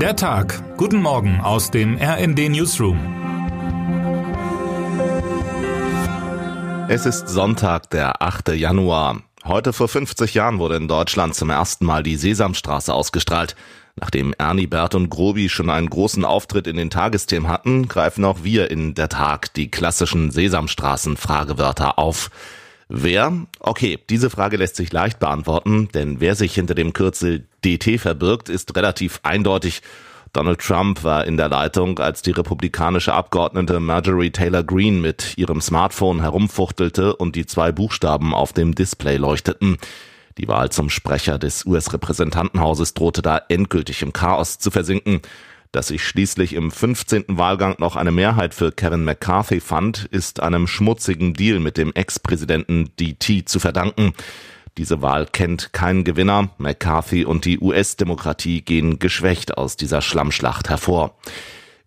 Der Tag. Guten Morgen aus dem RND Newsroom. Es ist Sonntag, der 8. Januar. Heute vor 50 Jahren wurde in Deutschland zum ersten Mal die Sesamstraße ausgestrahlt. Nachdem Ernie, Bert und Grobi schon einen großen Auftritt in den Tagesthemen hatten, greifen auch wir in der Tag die klassischen Sesamstraßen-Fragewörter auf. Wer? Okay, diese Frage lässt sich leicht beantworten, denn wer sich hinter dem Kürzel DT verbirgt, ist relativ eindeutig. Donald Trump war in der Leitung, als die republikanische Abgeordnete Marjorie Taylor Greene mit ihrem Smartphone herumfuchtelte und die zwei Buchstaben auf dem Display leuchteten. Die Wahl zum Sprecher des US-Repräsentantenhauses drohte da endgültig im Chaos zu versinken. Dass sich schließlich im 15. Wahlgang noch eine Mehrheit für Kevin McCarthy fand, ist einem schmutzigen Deal mit dem Ex-Präsidenten DT zu verdanken. Diese Wahl kennt keinen Gewinner. McCarthy und die US-Demokratie gehen geschwächt aus dieser Schlammschlacht hervor.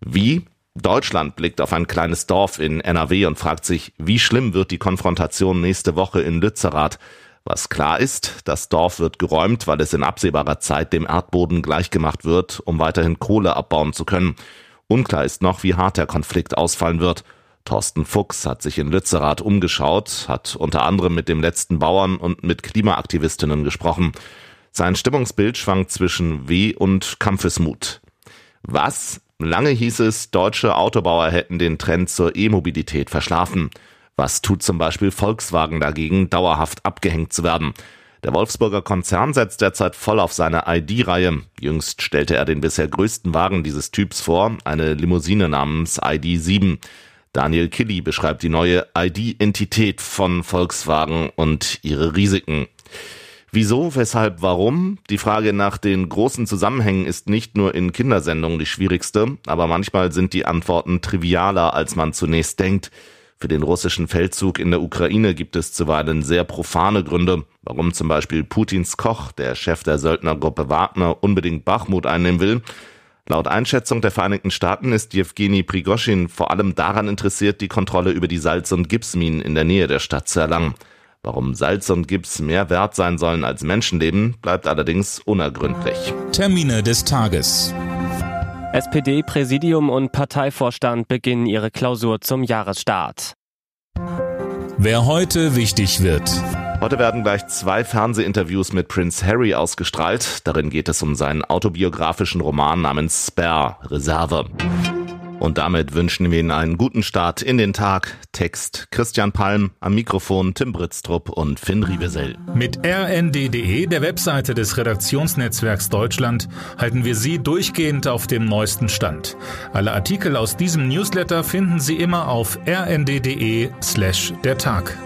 Wie? Deutschland blickt auf ein kleines Dorf in NRW und fragt sich, wie schlimm wird die Konfrontation nächste Woche in Lützerath? Was klar ist, das Dorf wird geräumt, weil es in absehbarer Zeit dem Erdboden gleichgemacht wird, um weiterhin Kohle abbauen zu können. Unklar ist noch, wie hart der Konflikt ausfallen wird. Thorsten Fuchs hat sich in Lützerath umgeschaut, hat unter anderem mit dem letzten Bauern und mit Klimaaktivistinnen gesprochen. Sein Stimmungsbild schwankt zwischen Weh und Kampfesmut. Was? Lange hieß es, deutsche Autobauer hätten den Trend zur E-Mobilität verschlafen. Was tut zum Beispiel Volkswagen dagegen, dauerhaft abgehängt zu werden? Der Wolfsburger Konzern setzt derzeit voll auf seine ID-Reihe. Jüngst stellte er den bisher größten Wagen dieses Typs vor, eine Limousine namens ID7. Daniel Killy beschreibt die neue ID-Entität von Volkswagen und ihre Risiken. Wieso, weshalb, warum? Die Frage nach den großen Zusammenhängen ist nicht nur in Kindersendungen die schwierigste, aber manchmal sind die Antworten trivialer, als man zunächst denkt. Für den russischen Feldzug in der Ukraine gibt es zuweilen sehr profane Gründe, warum zum Beispiel Putins Koch, der Chef der Söldnergruppe Wagner, unbedingt Bachmut einnehmen will. Laut Einschätzung der Vereinigten Staaten ist Jewgeni Prigoschin vor allem daran interessiert, die Kontrolle über die Salz- und Gipsminen in der Nähe der Stadt zu erlangen. Warum Salz und Gips mehr wert sein sollen als Menschenleben, bleibt allerdings unergründlich. Termine des Tages. SPD-Präsidium und Parteivorstand beginnen ihre Klausur zum Jahresstart. Wer heute wichtig wird. Heute werden gleich zwei Fernsehinterviews mit Prince Harry ausgestrahlt. Darin geht es um seinen autobiografischen Roman namens Spare Reserve. Und damit wünschen wir Ihnen einen guten Start in den Tag. Text Christian Palm, am Mikrofon Tim Britztrup und Finn Riebesell. Mit rnd.de, der Webseite des Redaktionsnetzwerks Deutschland, halten wir Sie durchgehend auf dem neuesten Stand. Alle Artikel aus diesem Newsletter finden Sie immer auf rnd.de slash der Tag.